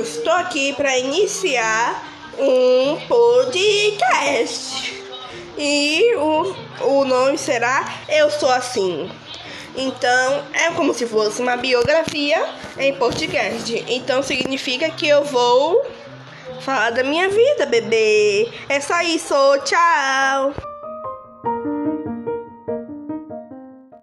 Estou aqui para iniciar um podcast. E o, o nome será Eu Sou Assim. Então, é como se fosse uma biografia em podcast. Então, significa que eu vou falar da minha vida, bebê. É só isso. Tchau.